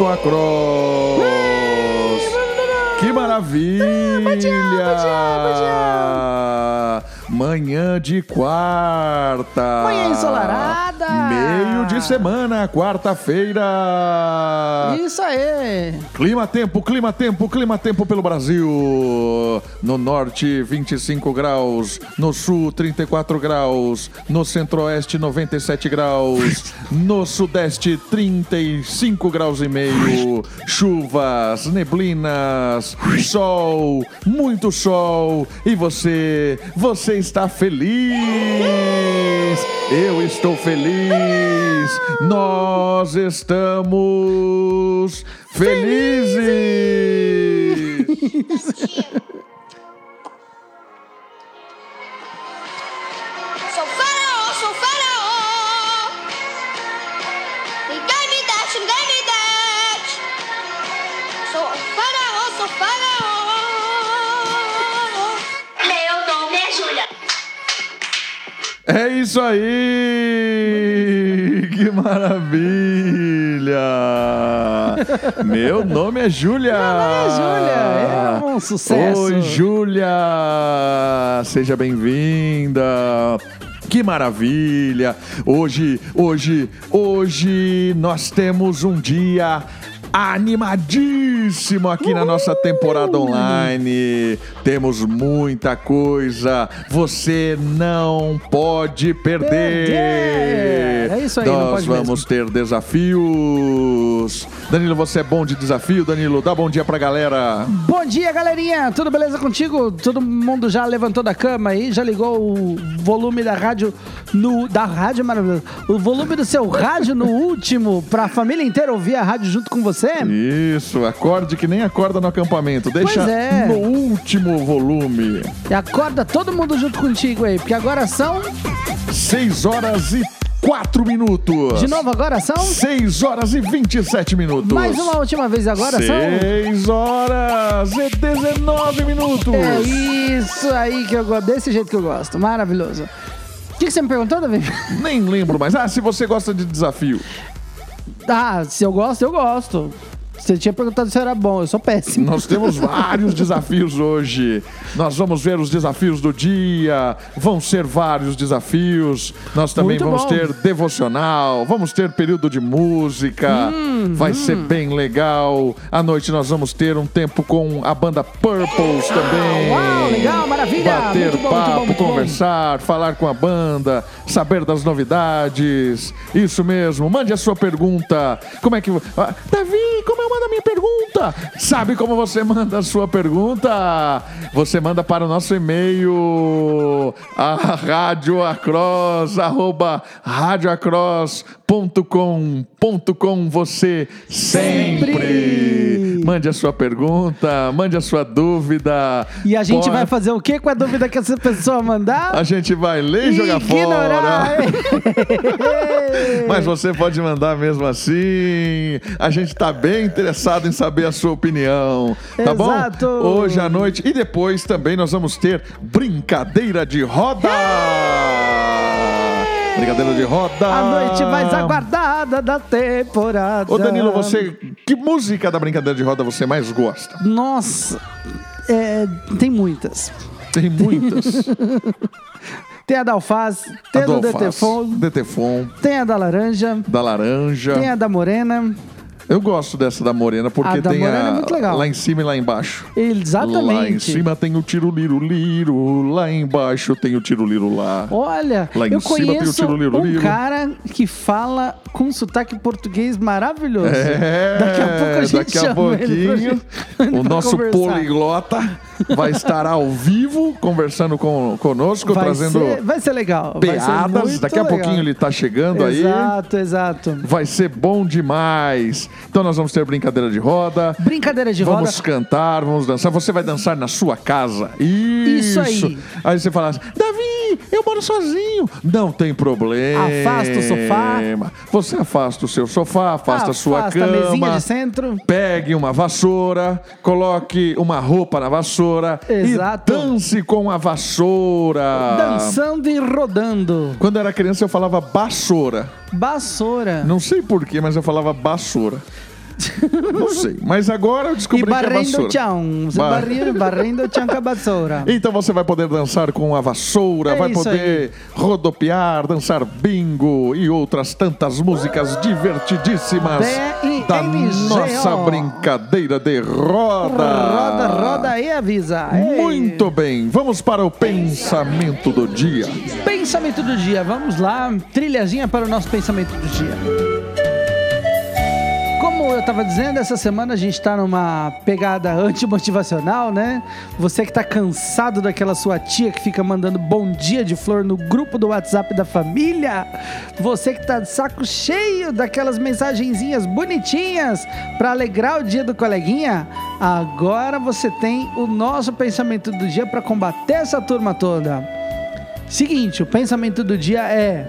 acampamento Across. Semana, quarta-feira. Isso aí. Clima tempo, clima tempo, clima tempo pelo Brasil. No norte, 25 graus. No sul, 34 graus. No centro-oeste, 97 graus. No sudeste, 35 graus e meio. Chuvas, neblinas, sol, muito sol. E você, você está feliz. Eu estou feliz. Nós estamos felizes. Sou faraó, sou faraó. Ninguém me deixa, ninguém me deixa. Sou faraó, sou faraó. Meu nome é Júlia. É isso aí! Que maravilha! Meu nome é Júlia! é Júlia, é um sucesso. Oi, Júlia! Seja bem-vinda! Que maravilha! Hoje, hoje, hoje nós temos um dia animadíssimo aqui na nossa temporada online. Temos muita coisa. Você não pode perder. Perder. É isso aí, Nós vamos mesmo. ter desafios. Danilo, você é bom de desafio, Danilo? Dá bom dia pra galera. Bom dia, galerinha. Tudo beleza contigo? Todo mundo já levantou da cama aí? Já ligou o volume da rádio no da rádio maravilhoso. O volume do seu rádio no último pra família inteira ouvir a rádio junto com você? Isso, acorde que nem acorda no acampamento. Deixa é. no último volume. E acorda todo mundo junto contigo aí, porque agora são 6 horas e 4 minutos. de novo agora são 6 horas e 27 minutos. mais uma última vez agora são 6 horas e 19 minutos. É isso aí que eu gosto, desse jeito que eu gosto. Maravilhoso. O que, que você me perguntou, Davi? Nem lembro mais. Ah, se você gosta de desafio. Ah, se eu gosto, eu gosto. Você tinha perguntado se era bom, eu sou péssimo. Nós temos vários desafios hoje. Nós vamos ver os desafios do dia. Vão ser vários desafios. Nós também Muito vamos bom. ter devocional. Vamos ter período de música. Hum, Vai ser bem legal. À noite nós vamos ter um tempo com a banda Purples também. Uau, legal, maravilha. Bater Muito bom, muito papo, bom, muito bom. conversar, falar com a banda, saber das novidades. Isso mesmo. Mande a sua pergunta. Como é que. Ah, Davi, como eu mando a minha pergunta? Sabe como você manda a sua pergunta? Você manda para o nosso e-mail, a radioacross, arroba radioacross.com.com. Você sempre. Sempre. Mande a sua pergunta, mande a sua dúvida. E a gente vai fazer o quê com a dúvida que essa pessoa mandar? A gente vai ler e jogar Ignorar. fora. Mas você pode mandar mesmo assim. A gente tá bem interessado em saber a sua opinião. Tá Exato. bom? Hoje à noite. E depois também nós vamos ter brincadeira de roda. Brincadeira de roda. A noite mais aguardada da temporada. Ô Danilo, você. Que música da brincadeira de roda você mais gosta? Nossa, é, tem muitas. Tem muitas. Tem a da alface, tem a, do Adolfas, Detefon, Detefon, tem a da laranja, da laranja. tem a da morena. Eu gosto dessa da Morena, porque A da tem Morena a, é muito legal. lá em cima e lá embaixo. Exatamente. Lá em cima tem o tiro-liro-liro, lá embaixo tem o tiro-liro lá. Olha, Lá em eu cima tem o conheço tiro, liro, um liro. cara que fala com sotaque português maravilhoso. É, Daqui a pouco a gente daqui a chama ele pra pouquinho, pra o nosso conversar. poliglota vai estar ao vivo conversando com, conosco, Vai trazendo ser, vai ser legal. ser piadas. muito Daqui a legal. pouquinho ele tá chegando aí. Exato, exato. Vai ser bom demais. Então nós vamos ter brincadeira de roda. Brincadeira de roda. Vamos cantar, vamos dançar. Você vai dançar na sua casa. Isso. Isso aí. Aí você fala assim, Davi, eu moro sozinho. Não tem problema. Afasta o sofá. Você afasta o seu sofá, afasta a sua Afasta cama. a mesinha de centro. Pegue uma vassoura, coloque uma roupa na vassoura Exato. e dance com a vassoura. Dançando e rodando. Quando era criança eu falava vassoura. Vassoura. Não sei porquê, mas eu falava vassoura. Não sei. Mas agora eu E descobri que é vassoura. chão. Você Ba- barrendo, barrendo chão com a vassoura. Então você vai poder dançar com a vassoura, É vai poder rodopiar, dançar bingo e outras tantas músicas divertidíssimas da nossa brincadeira de roda. Roda, roda aí, avisa. Ei. Muito bem, vamos para o pensamento do dia. Pensamento do dia, vamos lá. Trilhazinha para o nosso pensamento do dia. Como eu estava dizendo, essa semana a gente está numa pegada antimotivacional, né? Você que está cansado daquela sua tia que fica mandando bom dia de flor no grupo do WhatsApp da família. Você que está de saco cheio daquelas mensagenzinhas bonitinhas para alegrar o dia do coleguinha. Agora você tem o nosso pensamento do dia para combater essa turma toda. Seguinte, o pensamento do dia é: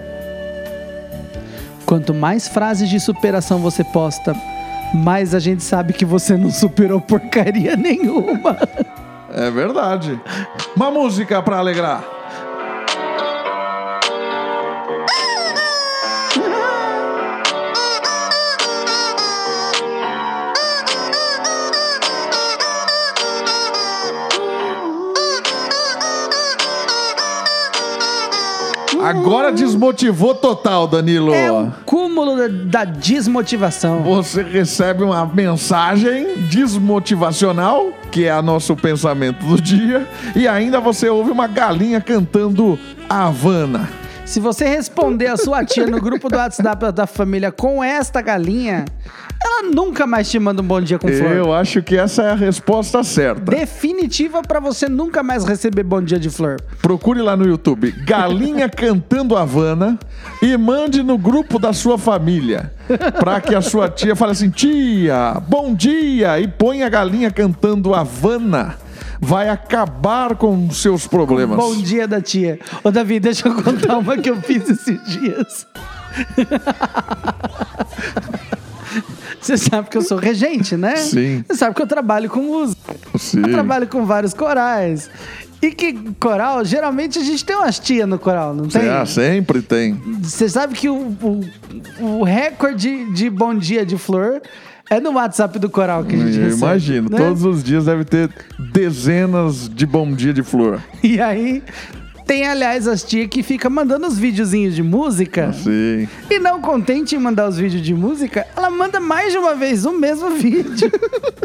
quanto mais frases de superação você posta, mais a gente sabe que você não superou porcaria nenhuma. É verdade. Uma música para alegrar. Agora desmotivou total, Danilo. É um cúmulo da, da desmotivação. Você recebe uma mensagem desmotivacional, que é o nosso pensamento do dia, e ainda você ouve uma galinha cantando Havana. Se você responder a sua tia no grupo do WhatsApp da família com esta galinha, ela nunca mais te manda um bom dia com flor. Eu acho que essa é a resposta certa. Definitiva pra você nunca mais receber bom dia de flor. Procure lá no YouTube Galinha Cantando Havana e mande no grupo da sua família. Pra que a sua tia fale assim: tia, bom dia! E põe a galinha cantando Havana. Vai acabar com seus problemas. Bom dia da tia. Ô, Davi, deixa eu contar uma que eu fiz esses dias. Você sabe que eu sou regente, né? Sim. Você sabe que eu trabalho com música. Sim. Eu trabalho com vários corais. E que coral, geralmente a gente tem umas tias no coral, não tem? Ah, sempre tem. Você sabe que o, o, o recorde de bom dia de flor é no WhatsApp do coral que a gente Eu recebe. imagino, né? todos os dias deve ter dezenas de bom dia de flor. E aí, tem, aliás, as tias que ficam mandando os videozinhos de música. Sim. E não contente em mandar os vídeos de música, ela manda mais de uma vez o mesmo vídeo.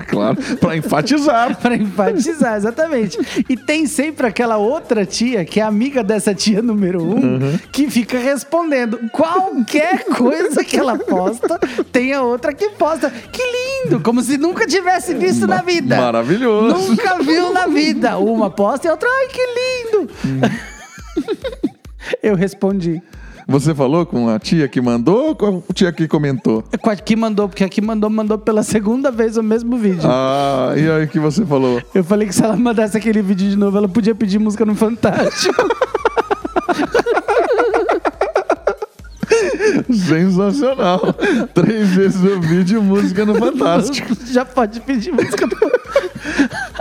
Claro, pra enfatizar. pra enfatizar, exatamente. E tem sempre aquela outra tia, que é amiga dessa tia número um, Uhum. que fica respondendo. Qualquer coisa que ela posta, tem a outra que posta. Que lindo! Como se nunca tivesse visto na vida. Maravilhoso. Nunca viu na vida. Uma posta e a outra, ai, que lindo! Eu respondi. Você falou com a tia que mandou ou com a tia que comentou? Com a que mandou, porque a que mandou, mandou pela segunda vez o mesmo vídeo. Ah, e aí o que você falou? Eu falei que se ela mandasse aquele vídeo de novo, ela podia pedir música no Fantástico. Sensacional. Três vezes o vídeo, música no Fantástico. Já pode pedir música no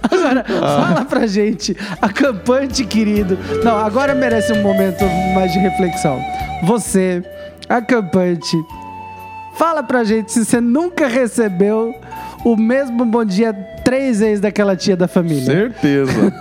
Agora, fala pra gente, acampante querido. Não, agora merece um momento mais de reflexão. Você, acampante, fala pra gente se você nunca recebeu o mesmo bom dia três vezes daquela tia da família. Certeza.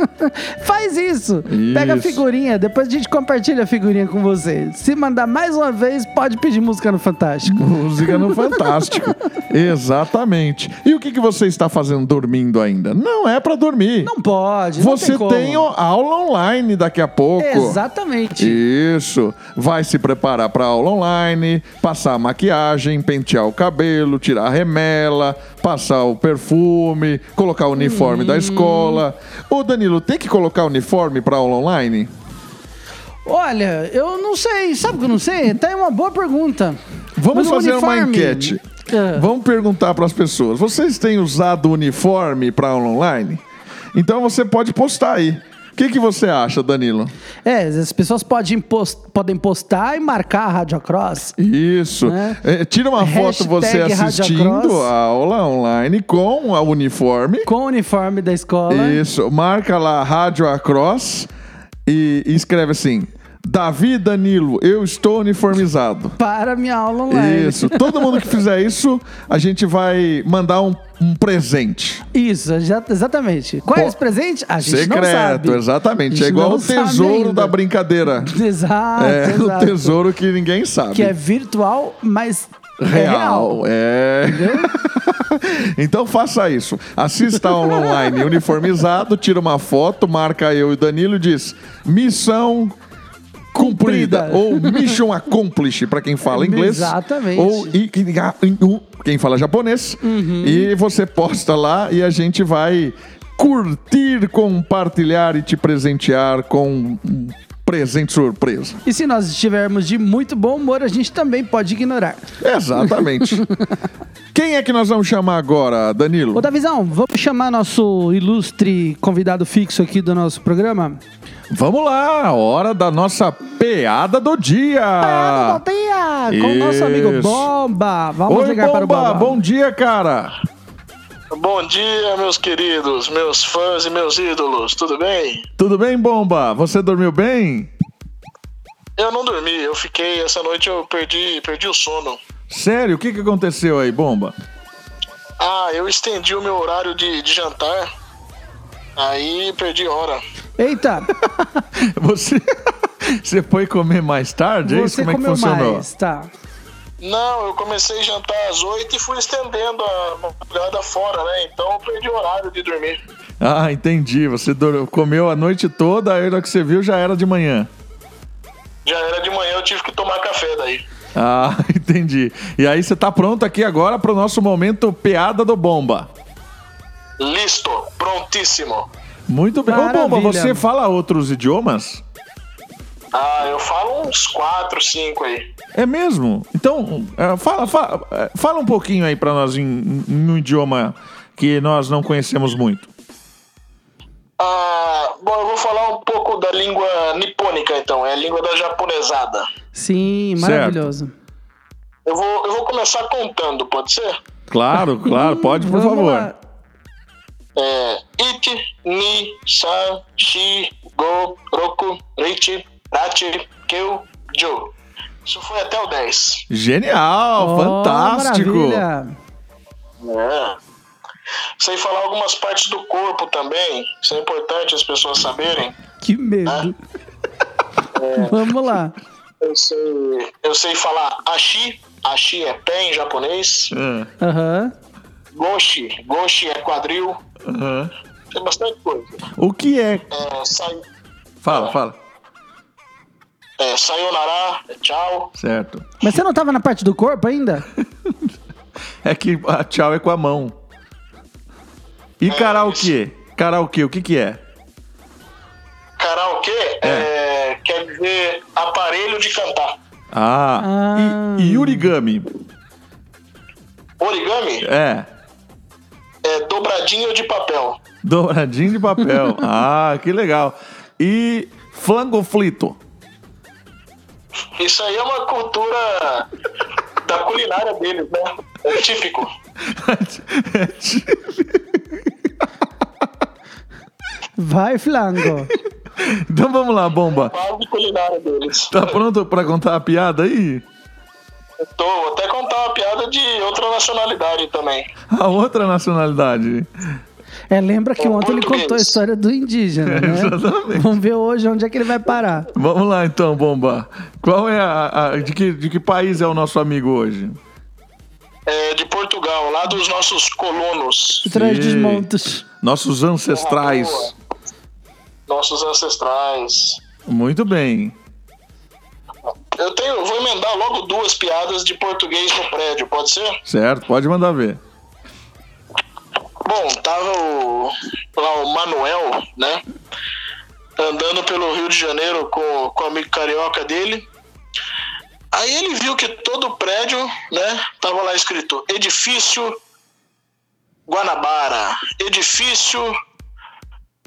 Faz isso. Pega a Isso. figurinha, depois a gente compartilha a figurinha com você. Se mandar mais uma vez, pode pedir música no Fantástico. Música no Fantástico. Exatamente. E o que, que você está fazendo dormindo ainda? Não é pra dormir. Não pode. não Você tem, tem, aula online daqui a pouco. Exatamente. Isso. Vai se preparar para aula online, passar maquiagem, pentear o cabelo, tirar a remela, passar o perfume, colocar o uniforme Hum. da escola. Ô Danilo, tem que colocar uniforme para aula online? Olha, eu não sei. Sabe que eu não sei? Tá aí uma boa pergunta. Vamos Mas fazer uma uniforme- enquete. Ah. Vamos perguntar para as pessoas: vocês têm usado uniforme para aula online? Então você pode postar aí. O que, que você acha, Danilo? É, as pessoas podem, post, podem postar e marcar a Rádio Cross. Isso. Né? É, tira uma foto você Hashtag assistindo a aula online com a uniforme. Com o uniforme da escola. Isso. Marca lá Rádio Across e, e escreve assim: Davi Danilo, eu estou uniformizado. Para minha aula online. Isso. Todo mundo que fizer isso, a gente vai mandar um, um presente. Isso, já- exatamente. Qual é Pô, esse presente? A gente não sabe. Secreto, exatamente. É igual o tesouro da brincadeira. Exato, É o exato. tesouro que ninguém sabe. Que é virtual, mas é Real, real. é. então faça isso. Assista a aula online uniformizado, tira uma foto, marca eu e o Danilo e diz: missão cumprida. Ou mission accomplished, para quem fala inglês. Exatamente. Ou quem fala japonês. Uhum. E você posta lá e a gente vai curtir, compartilhar e te presentear com presente surpresa. E se nós estivermos de muito bom humor, a gente também pode ignorar. Exatamente. Quem é que nós vamos chamar agora, Danilo? Ô, Davizão, vamos chamar nosso ilustre convidado fixo aqui do nosso programa? Vamos lá, hora da nossa peada do dia. Ah, bom dia! Com o nosso amigo. Bomba. Vamos Oi, ligar para o Bomba, Bomba. bom dia, cara. Bom dia, meus queridos, meus fãs e meus ídolos, tudo bem? Tudo bem, Bomba? Você dormiu bem? Eu não dormi, eu fiquei, essa noite eu perdi, perdi o sono. Sério, o que, que aconteceu aí, Bomba? Ah, eu estendi o meu horário de, de jantar, aí perdi hora. Eita, Você, você foi comer mais tarde? é isso? Como é que comeu funcionou? mais, tá? Não, eu comecei a jantar às oito e fui estendendo a madrugada fora, né? Então eu perdi o horário de dormir. Ah, entendi. Você comeu a noite toda, aí na hora que você viu já era de manhã. Já era de manhã, eu tive que tomar café daí. Ah, entendi. E aí você tá pronto aqui agora pro nosso momento Peada do Bomba. Listo, prontíssimo. Muito bem. Ô, Bomba, você fala outros idiomas? Ah, eu falo uns quatro, cinco aí. É mesmo? Então, é, fala, fala, é, fala um pouquinho aí pra nós em, em um idioma que nós não conhecemos muito. Ah, bom, eu vou falar um pouco da língua nipônica, então. É a língua da japonesada. Sim, maravilhoso. Eu vou, eu vou começar contando, pode ser? Claro, claro, pode, por Vamos favor. lá. É, Ichi, Ni, San, Shi, Go, Roku, Richi, Rachi, Keu, Jo. Isso foi até o 10. Genial, Oh, fantástico. maravilha. É. Sei falar algumas partes do corpo também. Isso é importante as pessoas saberem. Que medo. Vamos lá. Eu sei, eu sei falar Ashi. Ashi é pé em japonês. É, Uhum. Aham. Goshi. Goshi é quadril. aham. Tem bastante coisa. O que é? É, sai, Fala, fala. É, sayonara, é tchau. Certo. Mas você não tava na parte do corpo ainda? É que a tchau é com a mão. E karaokê? Karaokê, o que que é? Karaokê é, quer dizer aparelho de cantar. Ah, Ah. E, e origami? Origami É, é dobradinho de papel. douradinho de papel. ah, que legal. E flangoflito? Isso aí é uma cultura da culinária deles, né? É típico. Vai, Flango. então vamos lá, bomba. Quase culinária deles. Tá pronto pra contar a piada aí? Tô, vou até contar uma piada de outra nacionalidade também. A outra nacionalidade. É, lembra que ontem ele contou a história do indígena, né? Exatamente. Vamos ver hoje onde é que ele vai parar. Vamos lá então, bomba. Qual é a. a- de, que, de que país é o nosso amigo hoje? É de Portugal, lá dos nossos colonos. Atrás dos montes. Nossos ancestrais. Nossos ancestrais. Muito bem. Eu tenho, eu vou emendar logo duas piadas de português no prédio, pode ser? Certo, pode mandar ver. Bom, tava o, lá o Manuel, né? Andando pelo Rio de Janeiro com, com o amigo carioca dele. Aí ele viu que todo o prédio, né? Tava lá escrito Edifício Guanabara, Edifício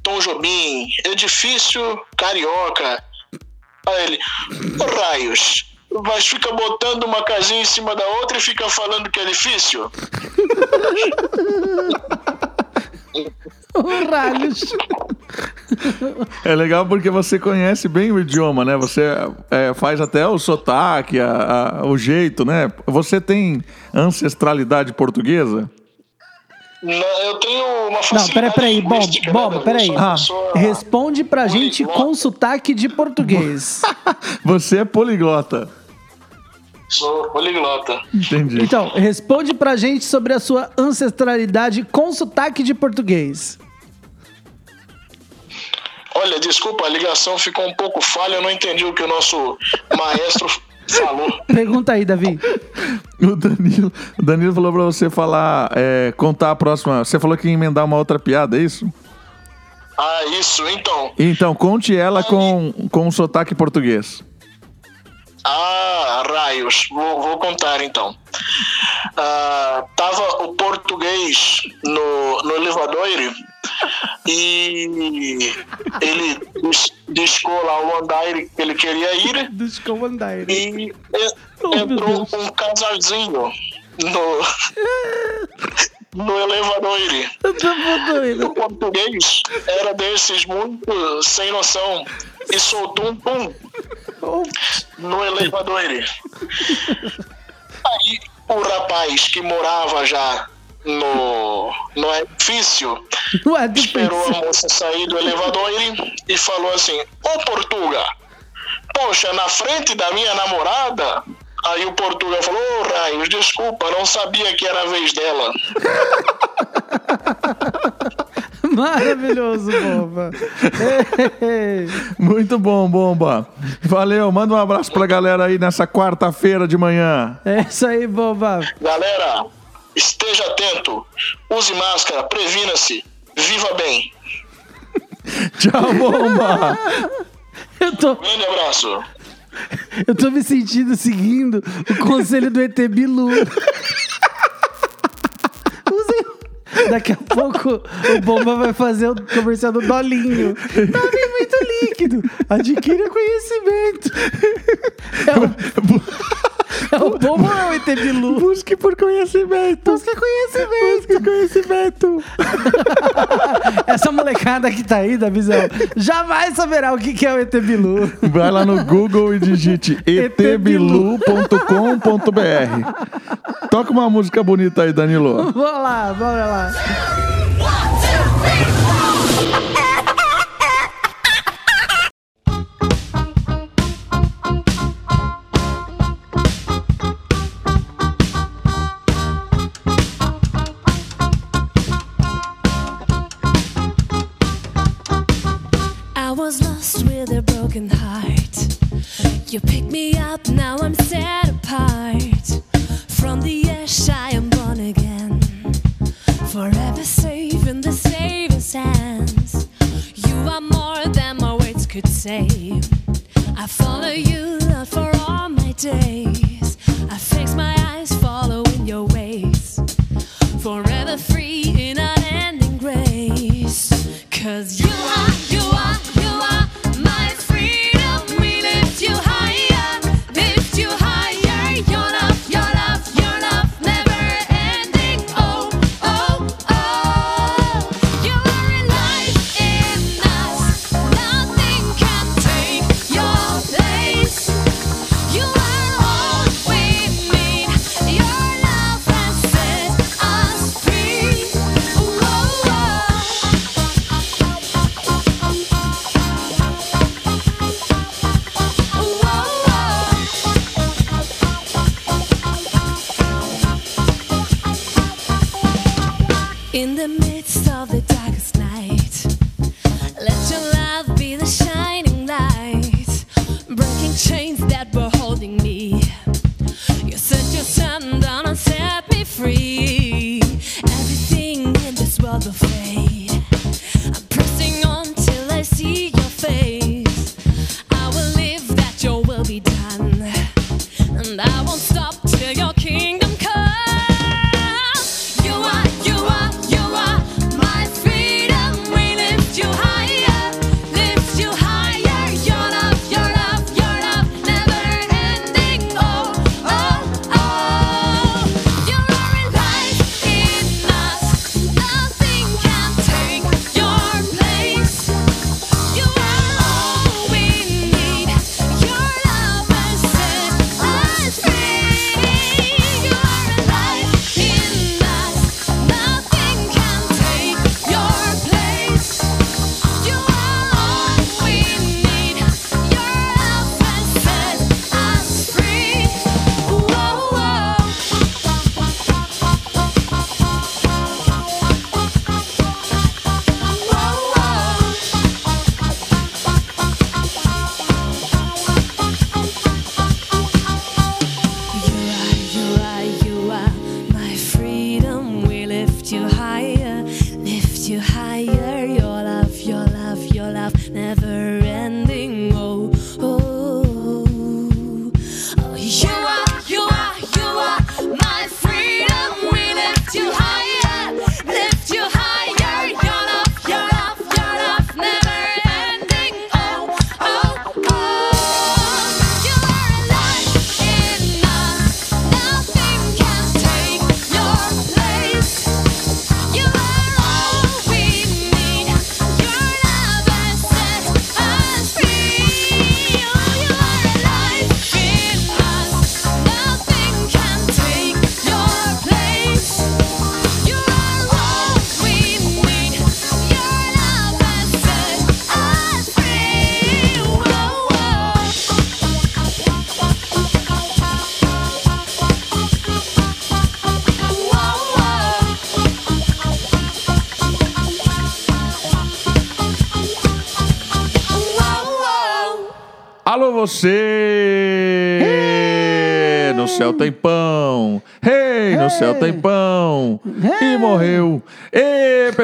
Tom Jobim, edifício carioca. Aí ele, "Ô, raios, mas fica botando uma casinha em cima da outra e fica falando que é edifício? Ô, ralhos. É legal porque você conhece bem o idioma, né? Você é, faz até o sotaque, a- a- o jeito, né? Você tem ancestralidade portuguesa? Não, eu tenho uma Não, facilidade peraí, peraí, Bob, linguística, né, Bob, Davi? peraí. Ah, Responde pra gente poliglota. com sotaque de português. Você é poliglota. Sou poliglota. Entendi. Então, responde pra gente sobre a sua ancestralidade com sotaque de português. Olha, desculpa, a ligação ficou um pouco falha, eu não entendi o que o nosso maestro falou. Pergunta aí, Davi. O Danilo, o Danilo falou pra você falar, é, contar a próxima. Você falou que ia emendar uma outra piada, é isso? Ah, isso, então. Então, conte ela com, com sotaque português. Ah, raios. Vou, vou contar então. Ah, tava o português no, no elevador e ele dis- discou lá o andar que ele queria ir Dos comandaires. e e- Oh, entrou um casalzinho no, no elevador. Doido. O português era desses muito sem noção e soltou um pum no elevador. Aí o rapaz que morava já no, no edifício Não é esperou a moça sair do elevador e falou assim: Ô Portuga, poxa, na frente da minha namorada. Aí o Portuga falou: Ô raios, desculpa, não sabia que era a vez dela. Maravilhoso, boba. Muito bom, bomba. Valeu, manda um abraço pra galera aí nessa quarta-feira de manhã. É isso aí, boba. Galera, esteja atento, use máscara, previna-se, viva bem. Tchau, bomba. Eu tô, Grande abraço. Eu tô me sentindo seguindo o conselho do ET Bilu. Daqui a pouco o Bomba vai fazer o comercial do Dolinho. Tome muito líquido. Adquira conhecimento. É o, o Bomba ou é o ET Bilu? Busque por conhecimento. Busca conhecimento. Busque conhecimento. Essa molecada que tá aí da visão jamais saberá o que que é o ET Bilu. Vai lá no Google e digite etbilu.com.br. Toca uma música bonita aí, Danilo. Vamos lá, bora lá. Me up, now I'm set apart. From the ash, I am born again. Forever safe in the Savior's hands. You are more than my words could say. I follow you, Lord, for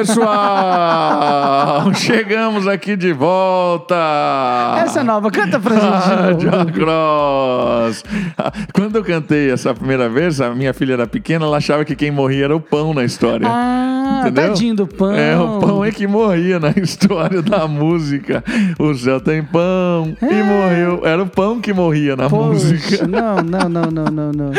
pessoal, chegamos aqui de volta. Essa é nova, canta pra gente. John Cross. Quando eu cantei essa primeira vez, a minha filha era pequena, ela achava que quem morria era o pão na história. Ah, Entendeu? tadinho do pão. É, o pão é que morria na história da música. O céu tem pão e morreu. Era o pão que morria na É. Poxa, música. não, não, não, não, não, não.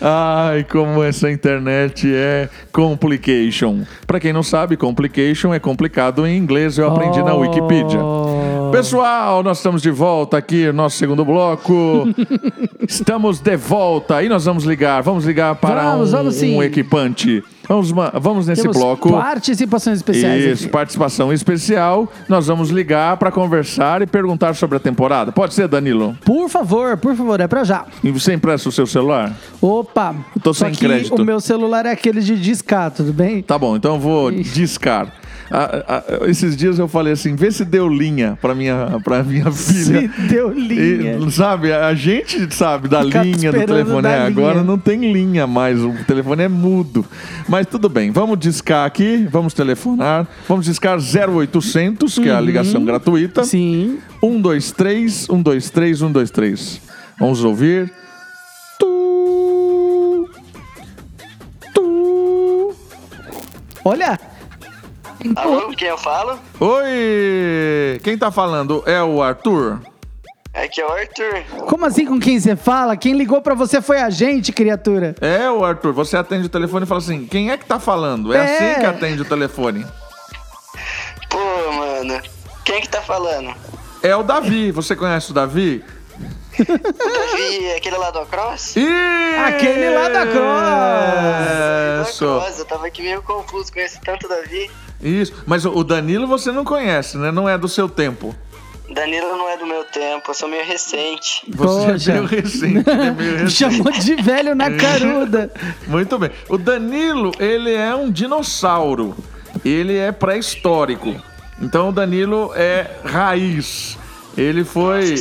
Ai, como essa internet é complication. Pra quem não sabe, complication é complicado em inglês, eu aprendi na Wikipedia. Oh. Pessoal, nós estamos de volta aqui no nosso segundo bloco. estamos de volta e nós vamos ligar, vamos ligar para Vamos, um, vamos um equipante. Vamos, vamos nesse Temos bloco. participações especiais Isso, aqui. participação especial. Nós vamos ligar para conversar e perguntar sobre a temporada. Pode ser, Danilo? Por favor, por favor, é pra já. E você empresta o seu celular? Opa, tô só sem crédito. o meu celular é aquele de discar, tudo bem? Tá bom, então eu vou discar. Ah, ah, esses dias eu falei assim, vê se deu linha para minha, pra minha filha. Se deu linha. E, sabe, a gente sabe da Fica linha do telefone. É, agora linha. não tem linha mais, o telefone é mudo. Mas tudo bem, vamos discar aqui, vamos telefonar. Vamos discar 0800, que é a Uhum. ligação gratuita. Sim. 123, 123, 123. Vamos ouvir. Tu. Tu. Olha, Alô, quem eu falo? Oi! Quem tá falando é o Arthur? Aqui é o Arthur. como assim com quem você fala? Quem ligou pra você foi a gente, criatura. É, o Arthur. Você atende o telefone e fala assim: quem é que tá falando? É, É. assim que atende o telefone. Pô, mano. Quem que tá falando? É o Davi. Você conhece o Davi? Aquele lá do Cross? Ih! Aquele lá da Cross. Isso. Cross, eu tava aqui meio confuso, conheço tanto o Davi. Isso. Mas o Danilo você não conhece, né? Não é do seu tempo. Danilo não é do meu tempo, eu sou meio recente. Você Poxa. é meio recente. é meio recente. Chamou de velho na caruda. Muito bem. O Danilo, ele é um dinossauro. Ele é pré-histórico. Então o Danilo é raiz. Ele foi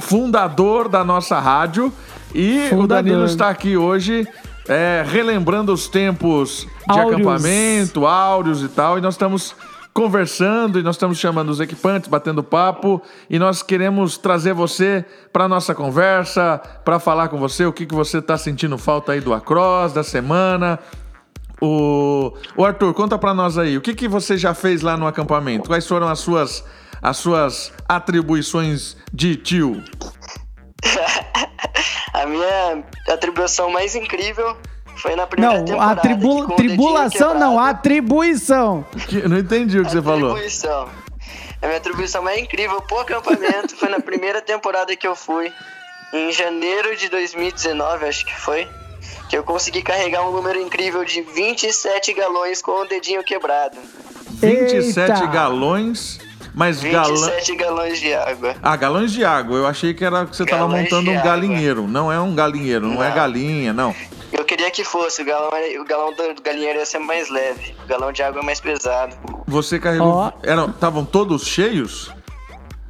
fundador da nossa rádio e o Fundador. Danilo está aqui hoje é, relembrando os tempos de Áureos. acampamento, áureos e tal. E nós estamos conversando e nós estamos chamando os equipantes, batendo papo e nós queremos trazer você para nossa conversa, para falar com você o que, que você está sentindo falta aí do Across, da semana. O, o Arthur, conta para nós aí, o que, que você já fez lá no acampamento? Quais foram as suas, as suas atribuições de tio? A minha atribuição mais incrível foi na primeira Não, temporada. a tribu- tribulação não, atribuição. Que- não entendi o que você falou. Atribuição. A minha atribuição mais incrível pro acampamento foi na primeira temporada que eu fui, em janeiro de 2019, acho que foi, que eu consegui carregar um número incrível de 27 galões com o dedinho quebrado. 27 Eita. galões, mas galão. 27 galões de água. Ah, galões de água. Eu achei que era que você estava Galões montando um água. galinheiro. Não é um galinheiro, não, é Não. galinha, não. Eu queria que fosse, o galão, o galão do, galinheiro ia ser mais leve, o galão de água é mais pesado. Você carregou. Estavam todos cheios?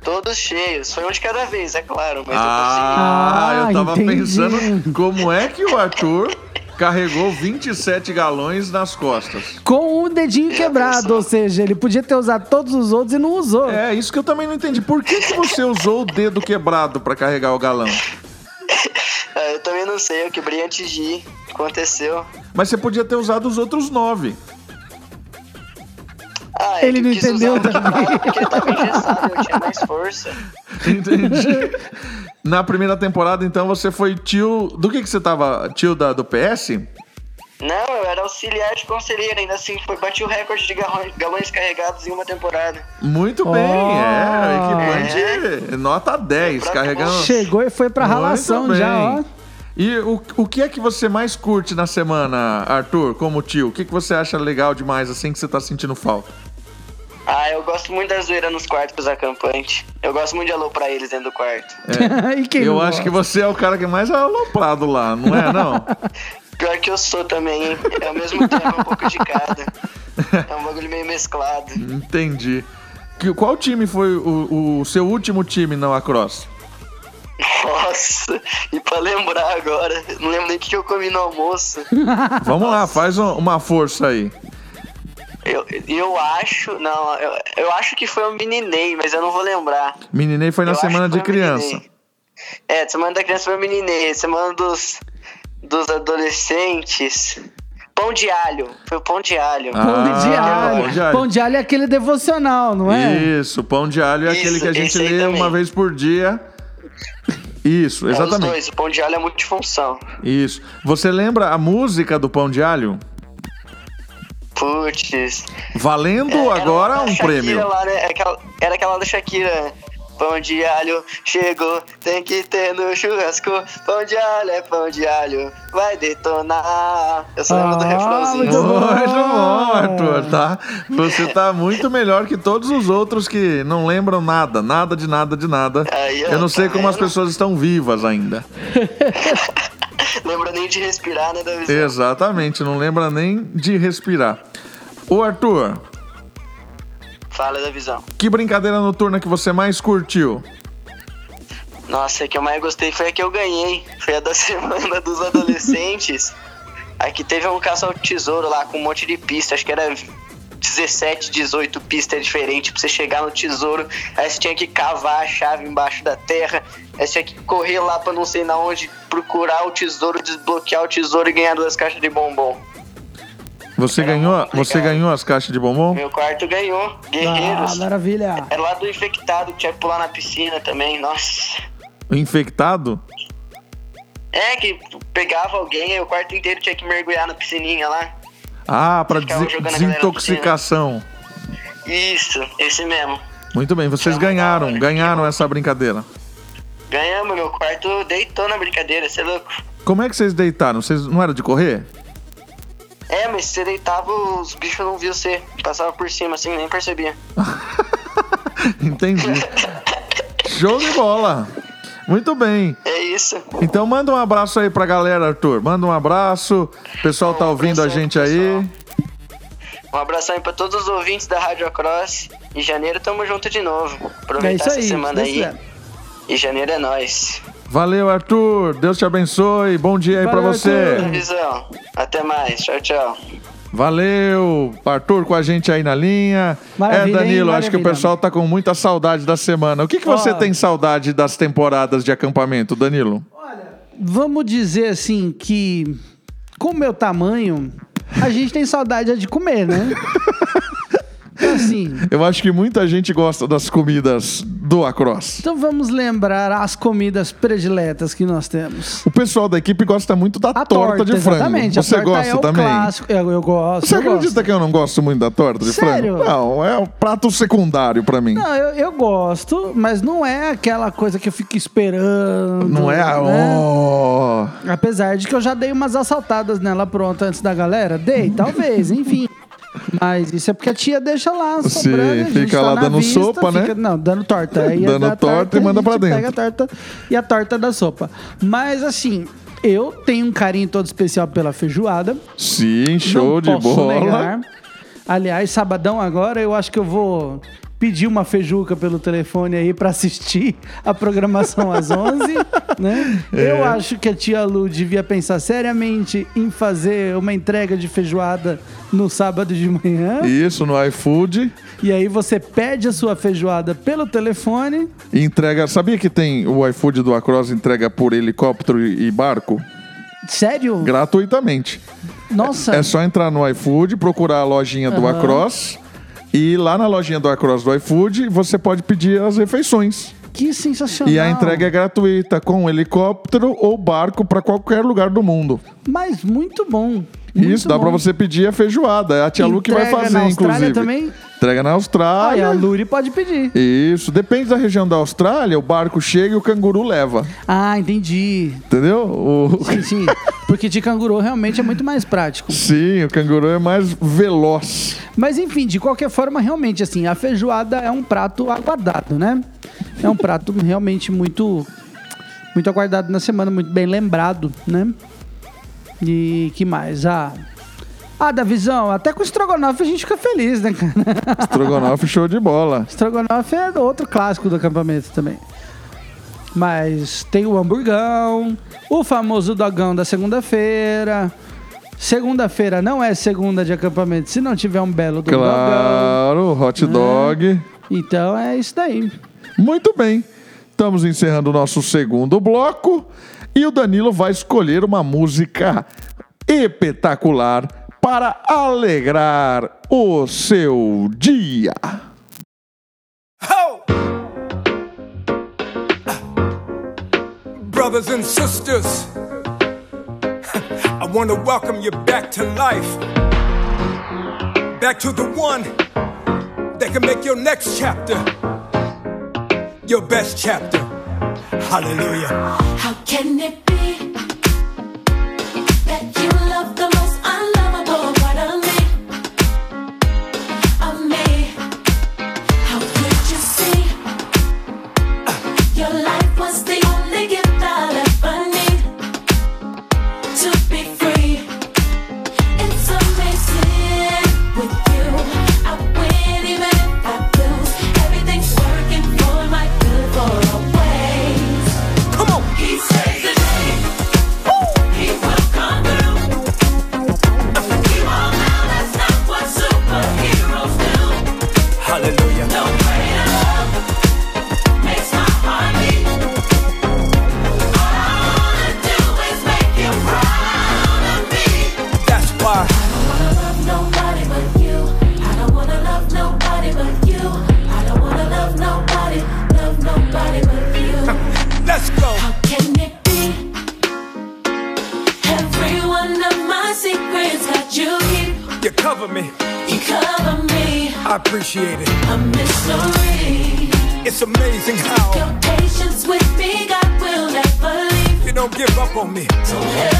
Todos cheios, foi um de cada vez, é claro, mas Ah, Ah, eu tava entendi. pensando como é que o Arthur carregou 27 galões nas costas. Com o dedinho quebrado, ou seja, ele podia ter usado todos os outros e não usou. É, isso que eu também não entendi. Por que, que você usou o dedo quebrado pra carregar o galão? eu consegui. Ah, eu também não sei, eu quebrei antes de ir, aconteceu. Mas você podia ter usado os outros nove. Ah, é Ele não entendeu também. Porque ele tava engessado, eu tinha mais força. Entendi. Na primeira temporada, então, você foi tio. Do que, que você tava? Tio da, do PS? Não, eu era auxiliar de conselheiro, ainda assim foi, bati o recorde de galões, galões carregados em uma temporada. Muito bem, é. Equipante nota 10, Pra carregando. Chegou e foi pra ralação já, ó. E o, o que é que você mais curte na semana, Arthur, como tio? O que, que você acha legal demais, assim, que você tá sentindo falta? Ah, eu gosto muito da zoeira nos quartos com os acampantes. Eu gosto muito de aloprar eles dentro do quarto. e quem Eu acho que gosta? você é o cara que mais é aloprado lá, não é, não? Pior que eu sou também, hein? É ao mesmo tempo um pouco de cada. É um bagulho meio mesclado. Entendi. Que- Qual time foi o, o seu último time na Lacrosse? Nossa, e pra lembrar agora, não lembro nem o que que eu comi no almoço. Vamos lá, faz um- uma força aí. Eu, eu acho, não, eu, eu acho que foi um meninei, mas eu não vou lembrar. Meninei foi na Eu semana de foi um criança. meninei. É, semana da criança foi um meninei, semana dos, dos adolescentes. Pão de alho, foi o pão de alho. Ah, Pão de alho. pão de alho. Pão de alho é aquele devocional, não é? Isso, pão de alho é Isso, aquele que a gente lê também. uma vez por dia. Isso, É os exatamente. dois, o pão de alho é multifunção. Isso. Você lembra a música do pão de alho? Putz. Valendo É, agora um Shakira prêmio. Lá, né? É aquela- era aquela da Shakira. Pão de alho chegou, tem que ter no churrasco. Pão de alho é pão de alho, vai detonar. Eu só lembro do Ah, refrãozinho. muito bom. Arthur, tá? Você tá muito melhor que todos os outros que não lembram nada, nada de nada de nada. Aí, ó, Eu não sei tá como as vendo? pessoas estão vivas ainda. Lembra nem de respirar, né, Davi? Exatamente, não lembra nem de respirar. Ô Arthur, Fala da visão. que brincadeira noturna que você mais curtiu? Nossa, a que eu mais gostei foi a que eu ganhei. Foi a da semana dos adolescentes. Aqui teve um caça ao tesouro lá com um monte de pista. Acho que era 17, 18 pistas diferentes pra você chegar no tesouro. Aí você tinha que cavar a chave embaixo da terra. Aí você tinha que correr lá pra não sei na onde, procurar o tesouro, desbloquear o tesouro e ganhar duas caixas de bombom. Você Era ganhou, você ganhou as caixas de bombom? Meu quarto ganhou. Ah, Guerreiros. maravilha. Era lá do infectado que tinha que pular na piscina também. Nossa. Infectado? É, que pegava alguém e o quarto inteiro tinha que mergulhar na piscininha lá. Ah, Ficava des- desintoxicação. Isso, esse mesmo. Muito bem, vocês ganharam, hora. ganharam essa brincadeira. Ganhamos, meu quarto deitou na brincadeira, você é louco? Como é que vocês deitaram? Vocês não era de correr? É, mas se você deitava, os bichos não viam você. Passava por cima assim, nem percebia. Entendi. Show de bola. Muito bem. É isso. Então manda um abraço aí pra galera, Arthur. Manda um abraço. O pessoal tá Um ouvindo a gente aí. Um abração aí pra todos os ouvintes da Rádio Cross. Em janeiro tamo junto de novo. É Aproveitar isso essa aí. semana aí. E janeiro é nós. Valeu, Arthur. Deus te abençoe. Bom dia aí pra Valeu, você. Até mais. Tchau, tchau. Valeu, Arthur com a gente aí na linha. Maravilha, é, Danilo, hein? acho que o pessoal tá com muita saudade da semana. O que, que você Ó. tem saudade das temporadas de acampamento, Danilo? Vamos dizer assim que, com o meu tamanho, a gente tem saudade de comer, né? Então, assim, Eu acho que muita gente gosta das comidas do Across. então vamos lembrar as comidas prediletas que nós temos. O pessoal da equipe gosta muito da A torta, de frango. exatamente. Você torta gosta é também? clássico. Eu, eu gosto. Você eu acredita gosto. que eu não gosto muito da torta de Sério? frango? Não, é o prato secundário pra mim. Não, eu, eu gosto, mas não é aquela coisa que eu fico esperando. Não é a. né? Oh. Apesar de que eu já dei umas assaltadas nela pronta antes da galera. Dei, talvez, enfim. Mas isso é porque a tia deixa lá Sim, sobrando. fica tá lá na dando vista, sopa, né? fica- Não, dando torta. Aí Dando da torta e manda pra dentro. pega a torta e a torta da sopa. Mas assim, eu tenho um carinho todo especial pela feijoada. Sim, show de bola. negar. Aliás, sabadão agora eu acho que eu vou pedir uma feijuca pelo telefone aí pra assistir a programação às 11, né? É. Eu acho que a tia Lu devia pensar seriamente em fazer uma entrega de feijoada no sábado de manhã. Isso, no iFood. E aí você pede a sua feijoada pelo telefone. E entrega. Sabia que tem o iFood do Across entrega por helicóptero e barco? Sério? Gratuitamente. Nossa. É só entrar no iFood, procurar a lojinha do. Across. E lá na lojinha do Across do iFood, você pode pedir as refeições. Que sensacional. E a entrega é gratuita, com helicóptero ou barco para qualquer lugar do mundo. Mas muito bom. Muito Isso, dá bom. para você pedir a feijoada. É a tia Lu que vai fazer, na Austrália inclusive. também? Entrega na Ah, e Austrália. a Luri pode pedir. Isso, depende da região da Austrália, o barco chega e o canguru leva. Ah, entendi. Entendeu? O- Sim, sim. Porque de canguru realmente é muito mais prático. Sim, o canguru é mais veloz. Mas enfim, de qualquer forma, realmente, assim, a feijoada é um prato aguardado, né? É um prato realmente muito, muito aguardado na semana, muito bem lembrado, né? E que mais? Ah, ah da visão, até com estrogonofe a gente fica feliz, né, cara? Estrogonofe show de bola. Estrogonofe é outro clássico do acampamento também. Mas tem o hamburgão, o famoso dogão da segunda-feira. Segunda-feira não é segunda de acampamento se não tiver um belo do dogão. Claro, hot dog. Então é isso daí. Muito bem. Estamos encerrando o nosso segundo bloco e o Danilo vai escolher uma música espetacular para alegrar o seu dia. Ho! Brothers and sisters, I want to welcome you back to life. Back to the one that can make your next chapter your best chapter. Hallelujah. How can it I appreciate it. a mystery. It's amazing how Your patience with me, God will never leave. you don't give up on me. Don't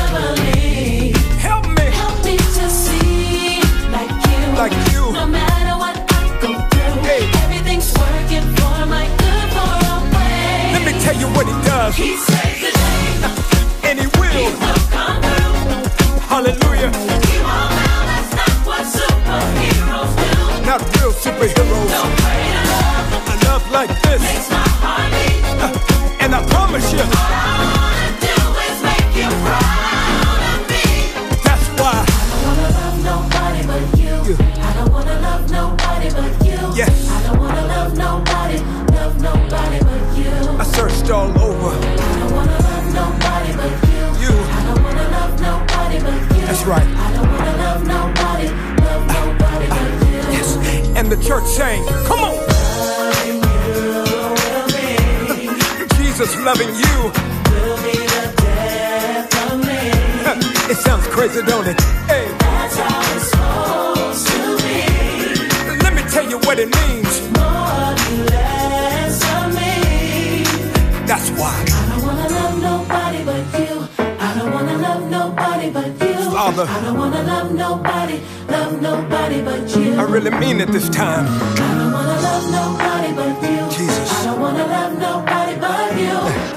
That's why. I don't wanna love nobody but you. I don't wanna love nobody but you. Father. I don't wanna love nobody, love nobody but you. I really mean it this time. I don't wanna love nobody but you. Jesus. I don't wanna love nobody but you.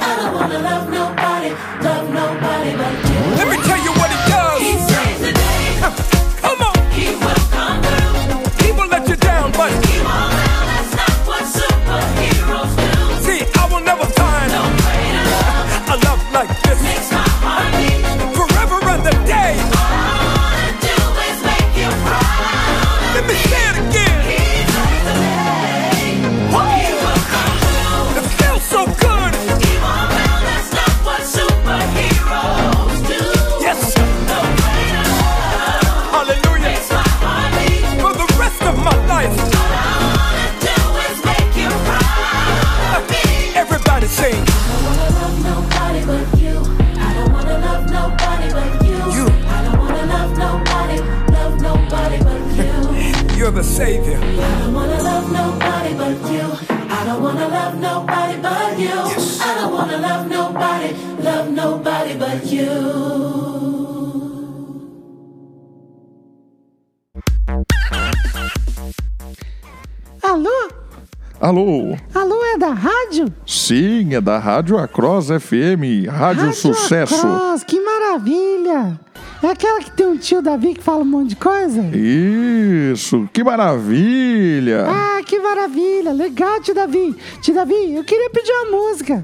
I don't wanna love nobody, love nobody but you. Let me You're the savior. I don't wanna love nobody but you. I don't wanna love nobody but you. I don't wanna love nobody, love nobody but you. Alô? Alô? Alô, é da rádio? Sim, é da Rádio Across FM, Rádio, Sucesso. Across, que maravilha! É aquela que tem um tio Davi que fala um monte de coisa? Isso, que maravilha! Ah, que maravilha! Legal, tio Davi! Tio Davi, eu queria pedir uma música.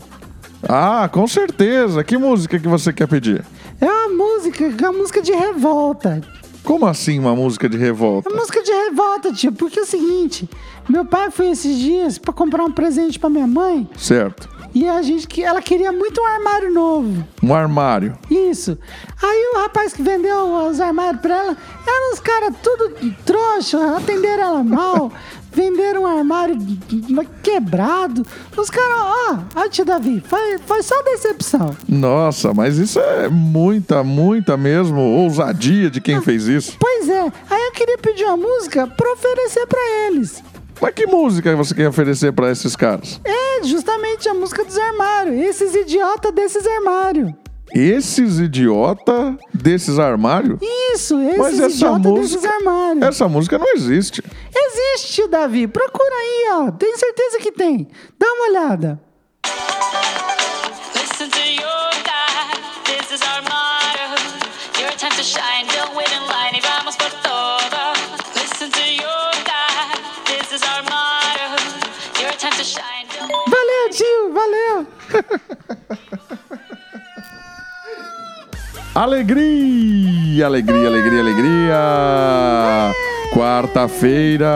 Ah, com certeza. Que música que você quer pedir? É uma música, é uma música de revolta. Como assim uma música de revolta? É música de revolta, tio, porque é o seguinte: meu pai foi esses dias pra comprar um presente pra minha mãe Certo. e a gente que ela queria muito um armário novo. Um armário. Isso. Aí o rapaz que vendeu os armários pra ela, eram os caras tudo trouxa, atenderam ela mal, venderam um armário quebrado. Os caras, ó, ó, tio Davi, foi, foi só decepção. Nossa, mas isso é muita, muita mesmo ousadia de quem fez isso. Pois é, aí eu queria pedir uma música pra oferecer pra eles. Mas que música você quer oferecer pra esses caras? É, justamente a música dos armários. Esses idiotas desses armários. Esses idiota desses armários? Isso, esses Mas essa idiotas desses música, armários. essa música não existe. Existe, Davi. Procura aí, ó. Tenho certeza que tem. Dá uma olhada. Listen to your God, this is our motto. Your time to shine, Alegria, alegria, alegria, alegria. Quarta-feira.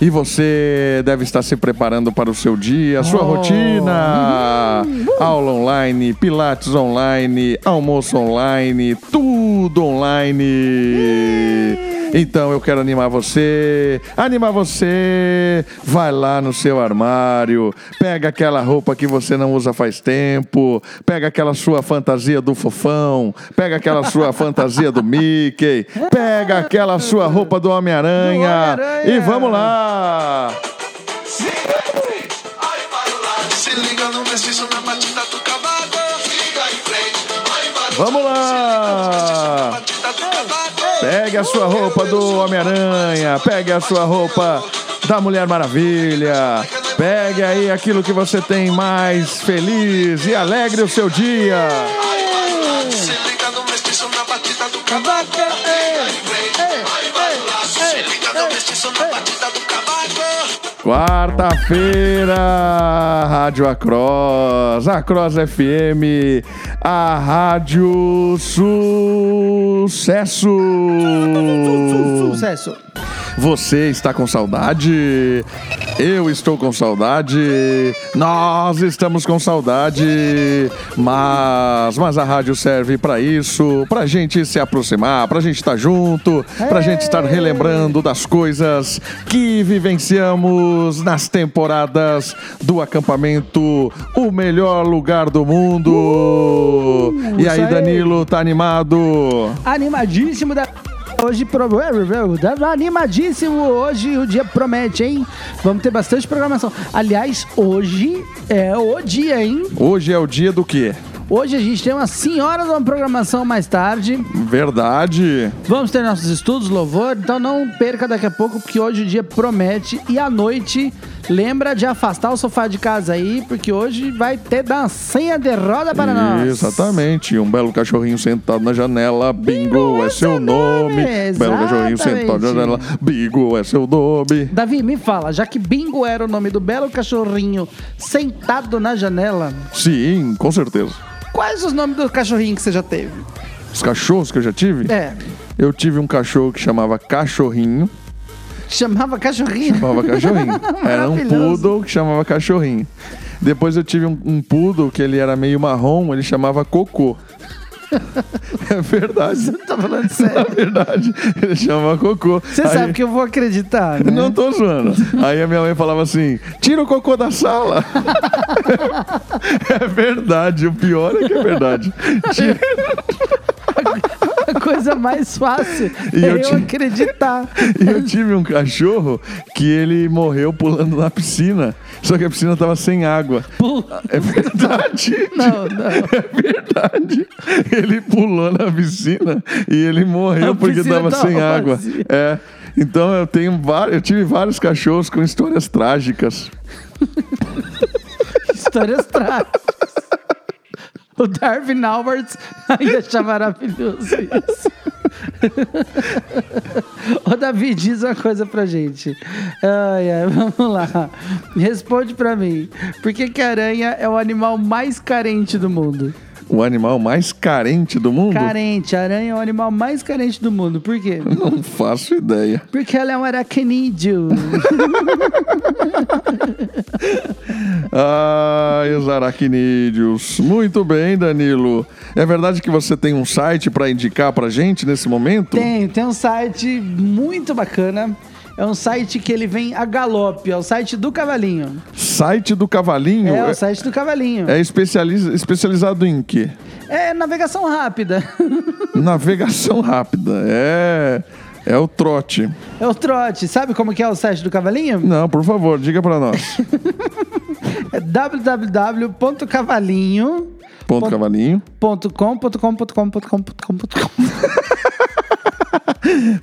E você deve estar se preparando para o seu dia, a sua rotina. Aula online, pilates online, almoço online, tudo online. Então eu quero animar você, animar você. Vai lá no seu armário, pega aquela roupa que você não usa faz tempo, pega aquela sua fantasia do fofão, pega aquela sua fantasia do Mickey, pega aquela sua roupa do Homem-Aranha Homem-Aranha. e vamos lá. Se liga no mestiço na batida do cavaco. Liga em frente, vai, vai. Vamos lá. Pegue a sua roupa do Homem-Aranha, pegue a sua roupa da Mulher Maravilha, pegue aí aquilo que você tem mais feliz e alegre o seu dia. Se liga no mestiço na batida do cavaco. Quarta-feira, Rádio Across, Across FM, a Rádio Sucesso. Sucesso. Você está com saudade? Eu estou com saudade. Nós estamos com saudade. Mas, mas a rádio serve para isso, pra gente se aproximar, pra gente estar junto, pra gente estar relembrando das coisas que vivenciamos nas temporadas do acampamento O Melhor Lugar do Mundo. e isso aí, aí. Danilo, tá animado? Animadíssimo da. Hoje, pro... animadíssimo. Hoje o dia promete, hein? Vamos ter bastante programação. Aliás, hoje é o dia, hein? Hoje é o dia do quê? Hoje a gente tem uma senhora de uma programação mais tarde. Verdade. Vamos ter nossos estudos, louvor. Então não perca daqui a pouco, porque hoje o dia promete. E à noite, lembra de afastar o sofá de casa aí, porque hoje vai ter dancinha de roda para nós. Exatamente. Um belo cachorrinho sentado na janela. Bingo, é seu nome. Belo cachorrinho sentado na janela. Bingo é seu nome. Davi, me fala, já que Bingo era o nome do belo cachorrinho sentado na janela, Sim, com certeza. Quais os nomes do cachorrinho que você já teve? Os cachorros que eu já tive? É, Eu tive um cachorro que chamava Cachorrinho. chamava cachorrinho. Chamava Cachorrinho. era um poodle que chamava Cachorrinho. Depois eu tive um, um poodle que ele era meio marrom, ele chamava Cocô. É verdade. Tá falando sério. verdade, ele chamava Cocô. Você Aí- sabe que eu vou acreditar, né? Não tô zoando. Aí a minha mãe falava assim: tira o cocô da sala. é verdade, o pior é que é verdade. Tira- A coisa mais fácil E é eu eu, acreditar. E eu tive um cachorro que ele morreu pulando na piscina, só que a piscina tava sem água. É verdade. Não, não. É verdade. Ele pulou na piscina e ele morreu porque tava tava sem água. vazia. É. Então eu tenho vários, eu tive vários cachorros com histórias trágicas. Histórias trágicas. O Darwin Alberts ainda achava maravilhoso isso. Ô, Davi, diz uma coisa pra gente. Ai, ai, vamos lá. Responde pra mim. Por que, que a aranha é o animal mais carente do mundo? O animal mais carente do mundo? Carente. A aranha é o animal mais carente do mundo. Por quê? Não faço ideia. Porque ela é um aracnídeo. Ai, os aracnídeos. Muito bem, Danilo. É verdade que você tem um site para indicar pra gente nesse momento? Tem, tem um site muito bacana. É um site que ele vem a galope. É o site do Cavalinho. Site do Cavalinho? É, o site do Cavalinho. É especializa- especializado em quê? É navegação rápida. Navegação rápida. É. É o trote. É o trote. Sabe como que é o site do Cavalinho? Não, por favor, diga pra nós. É www.cavalinho.com.com.com.com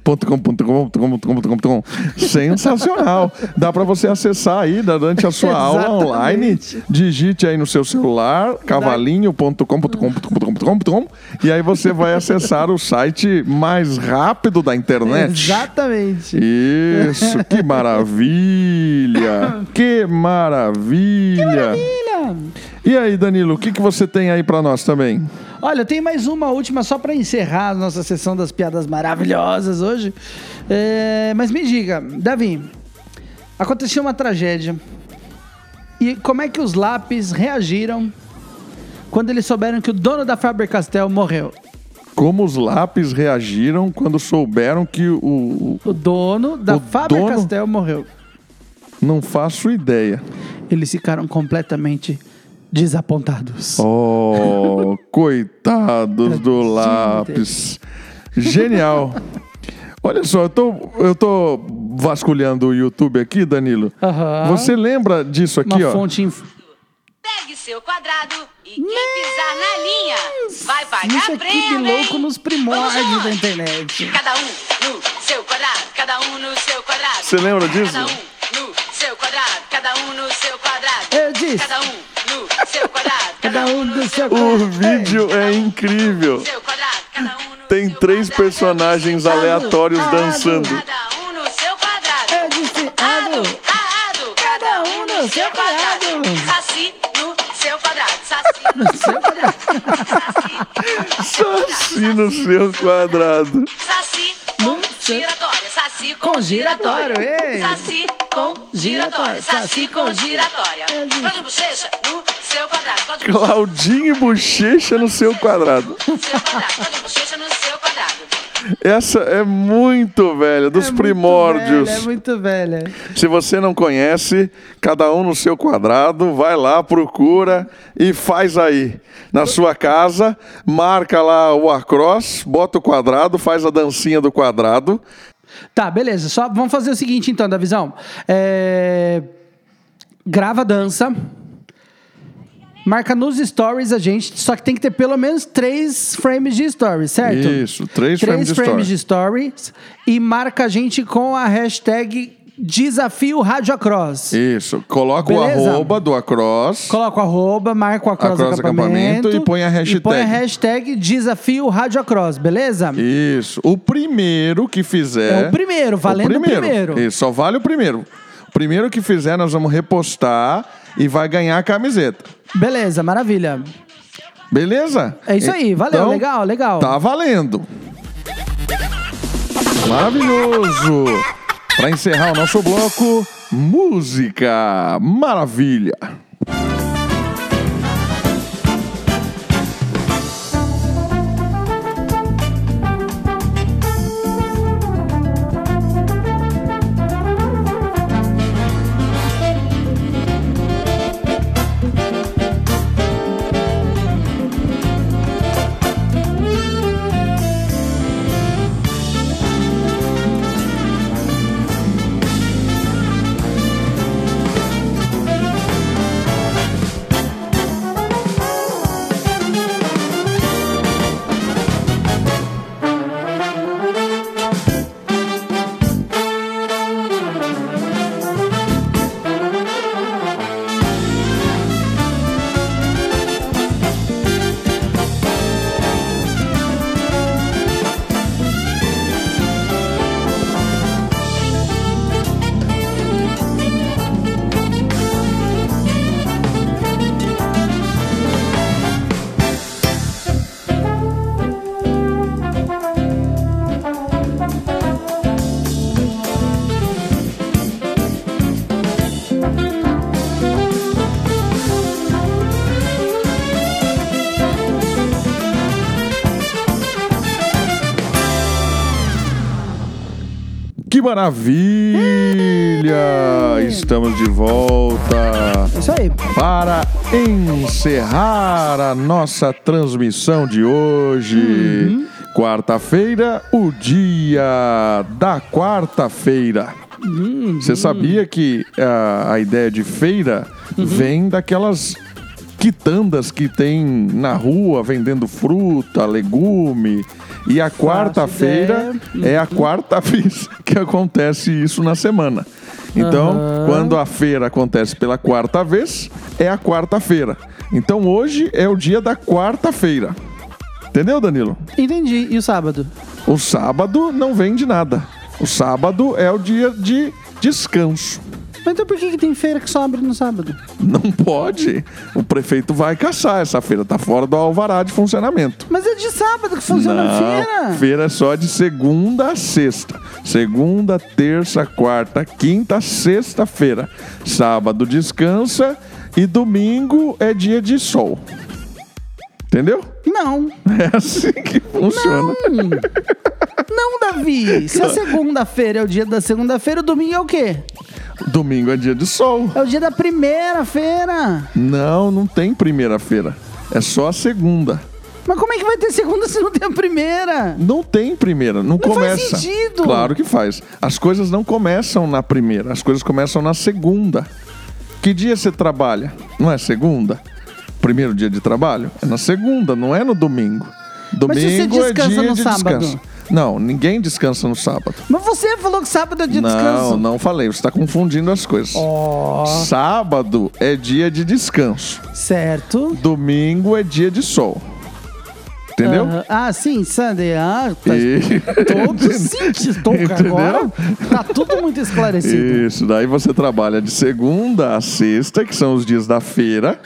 Ponto cavalinho. Ponto com, ponto com, ponto com, ponto com, ponto com, ponto com. Sensacional. Dá pra você acessar aí durante a sua aula online. Digite aí no seu celular cavalinho.com.com.com e aí você vai acessar o site mais rápido da internet. Exatamente. Isso, que maravilha! Que maravilha! Maravilha. E aí, Danilo, o que, que você tem aí pra nós também? Olha, tem mais uma última só para encerrar a nossa sessão das piadas maravilhosas hoje. É, mas me diga, Davi, aconteceu uma tragédia. E como é que os lápis reagiram quando eles souberam que o dono da Faber-Castell morreu? Como os lápis reagiram quando souberam que o. o- dono da Faber-Castell morreu. Não faço ideia. Eles ficaram completamente desapontados. Oh, coitados do lápis. Genial. Olha só, eu tô, eu tô vasculhando o YouTube aqui, Danilo. Você lembra disso aqui, Uma ó? fonte inf... Pegue seu quadrado e quem pisar na linha vai pagar Isso aqui prêmio, de louco nos primórdios da internet. Cada um no seu quadrado, cada um no seu quadrado. Você lembra disso? Cada um no seu quadrado, cada um no seu quadrado. Eu disse. Cada um no seu quadrado, Cada um do seu O quadrado. vídeo é incrível. seu quadrado, cada um no Tem seu três quadrado. personagens aleatórios dançando. Cada um no seu quadrado. Eu disse, ado. Ado, cada um no seu quadrado. Saci no seu quadrado, saci no Seu quadrado. Saci no seu quadrado. Saci giratória, saci Com giratório, ei. Saci com giratória, saci com giratória. Cláudio Bochecha no seu quadrado, Cláudio Bochecha Claudinho e Bochecha no seu quadrado. no seu quadrado, Cláudio Bochecha no seu quadrado. Essa é muito velha, dos É muito primórdios. velha, é muito velha. Se você não conhece, cada um no seu quadrado, vai lá, procura e faz aí. Na sua casa, marca lá o across, bota o quadrado, faz a dancinha do quadrado. Tá, beleza. Só vamos fazer o seguinte então, da visão. É... Grava a dança. Marca nos stories a gente, só que tem que ter pelo menos três frames de stories, certo? Isso, três, Três frames de frames story. de stories e marca a gente com a hashtag Desafio Rádio Across. Isso, coloca Beleza? o arroba do across. Coloca o arroba, marca o Across, Across acampamento, Acampamento e põe a hashtag. E põe a hashtag Desafio Rádio Across, beleza? Isso. O primeiro que fizer. É o primeiro, valendo o primeiro. Isso, só vale o primeiro. O primeiro que fizer, nós vamos repostar e vai ganhar a camiseta. Beleza, maravilha. Beleza? É isso aí, valeu, Então, legal, legal. Tá valendo. Maravilhoso. Para encerrar o nosso bloco, música. Maravilha. Maravilha! Estamos de volta Isso aí. para encerrar a nossa transmissão de hoje. Quarta-feira, o dia da quarta-feira. Você sabia que a, a ideia de feira vem daquelas quitandas que tem na rua vendendo fruta, legume. E a quarta-feira é a quarta vez que acontece isso na semana. Então, quando a feira acontece pela quarta vez, é a quarta-feira. Então, hoje é o dia da quarta-feira. Entendeu, Danilo? Entendi. E o sábado? O sábado não vende nada. O sábado é o dia de descanso. Mas então por que, que tem feira que só abre no sábado? Não pode. O prefeito vai caçar essa feira. Tá fora do alvará de funcionamento. Mas é de sábado que funciona a feira. feira é só de segunda a sexta. Segunda, terça, quarta, quinta, sexta-feira. Sábado descansa e domingo é dia de sol. Entendeu? Não. É assim que funciona. Não, Davi. Se a segunda-feira é o dia da segunda-feira, o domingo é o quê? Domingo é dia de sol. É o dia da primeira feira. Não, não tem primeira-feira. É só a segunda. Mas como é que vai ter segunda se não tem a primeira? Não tem primeira, não, faz começa. sentido. Claro que faz. As coisas não começam na primeira, as coisas começam na segunda. Que dia você trabalha? Não é segunda? Primeiro dia de trabalho? É na segunda, não é no domingo. Domingo Mas se você é descansa dia no de sábado? descanso. Não, ninguém descansa no sábado. Mas você falou que sábado é dia de não, descanso. não falei, você está confundindo as coisas. Sábado é dia de descanso. Certo. Domingo é dia de sol. Entendeu? Aham. Ah, sim, Sunday. Ah, tá E- todo sentido. Entendeu? Agora tá tudo muito esclarecido. Isso, daí você trabalha de segunda a sexta, que são os dias da feira,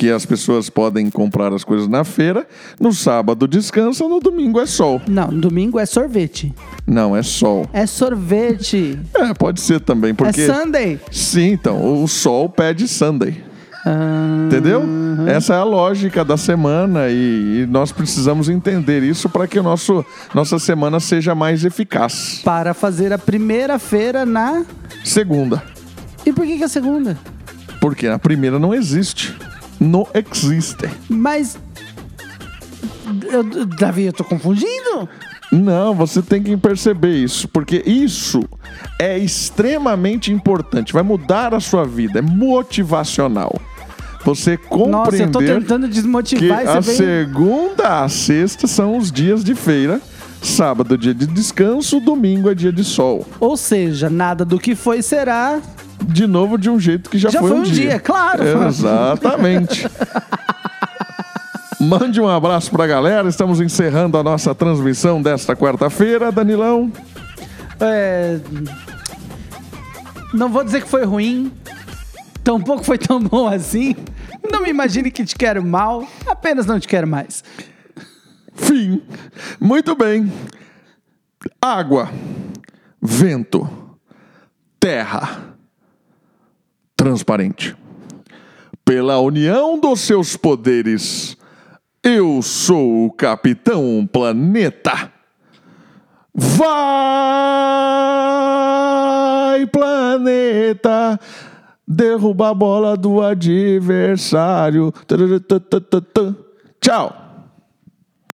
que as pessoas podem comprar as coisas na feira. No sábado descansa, no domingo é sol. Não, domingo é sorvete. Não, é sol. É sorvete. É, pode ser também, porque. É Sunday. Sim, então, o sol pede Sunday. Ah, Entendeu? Essa é a lógica da semana e, e nós precisamos entender isso para que o nosso, nossa semana seja mais eficaz. para fazer a primeira feira na. Segunda, E por que, que é a segunda? porque a primeira não existe. Não existe. Mas. Eu, Davi, eu tô confundindo? Não, você tem que perceber isso, porque isso é extremamente importante, vai mudar a sua vida, é motivacional. Você Nossa, eu tô compreender tentando que desmotivar a e você vem. segunda a sexta são os dias de feira, sábado é dia de descanso, domingo é dia de sol. Ou seja, nada do que foi será. De novo de um jeito que já, Já foi um dia, claro. Exatamente. Mande um abraço pra galera. Estamos encerrando a nossa transmissão desta quarta-feira, Danilão. É... Não vou dizer que foi ruim, tampouco foi tão bom assim. Não me imagine que te quero mal, apenas não te quero mais. Fim. Muito bem. Água, vento, terra, transparente. Pela união dos seus poderes, eu sou o Capitão Planeta. Vai, planeta, derruba a bola do adversário. Tchau.